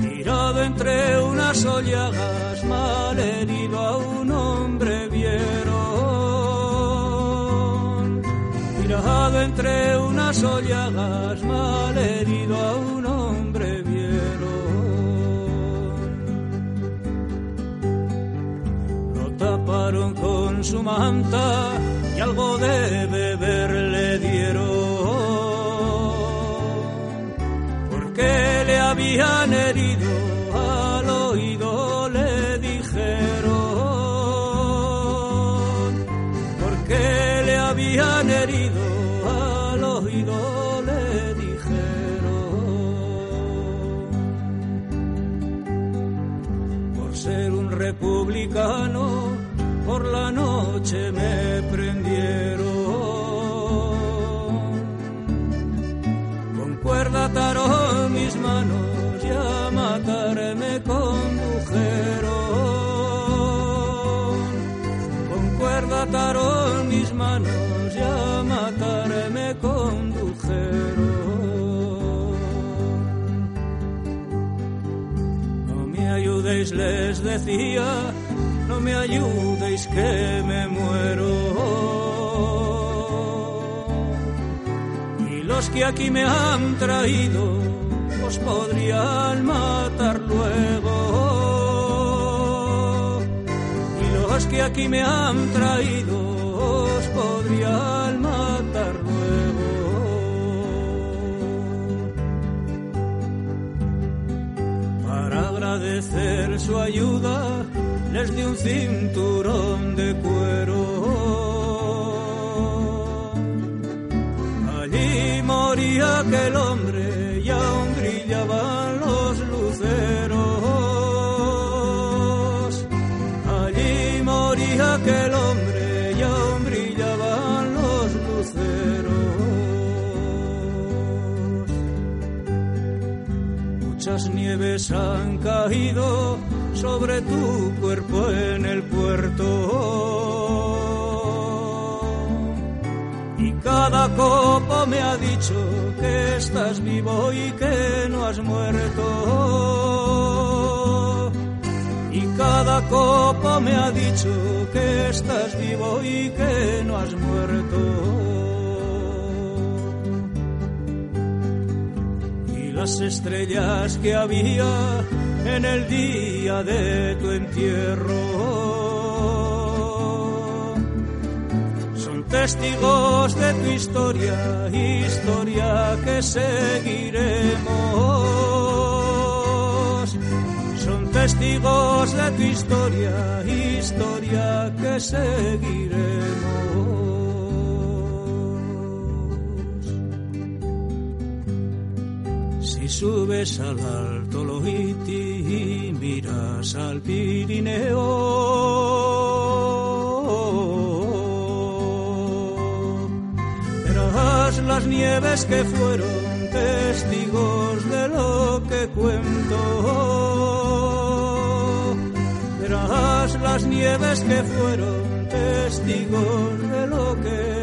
Tirado entre unas ollagas, mal herido a un hombre vieron. Tirado entre unas ollagas, mal herido a un hombre taparon con su manta y algo de beber le dieron. Porque le habían herido al oído le dijeron. Porque le habían herido al oído No decía me ayudéis que me muero. Y los que aquí me han traído os podrían matar luego. Y los que aquí me han traído agradecer su ayuda les di un cinturón de cuero. Allí moría aquel hombre nieves han caído sobre tu cuerpo en el puerto. Y cada copo me ha dicho que estás vivo y que no has muerto. Y cada copo me ha dicho que estás vivo y que no has muerto. Las estrellas que había en el día de tu entierro. Son testigos de tu historia, historia que seguiremos. Son testigos de tu historia, historia que seguiremos. Subes al alto Lohiti y miras al Pirineo, verás las nieves que fueron testigos de lo que cuento. Verás las nieves que fueron testigos de lo que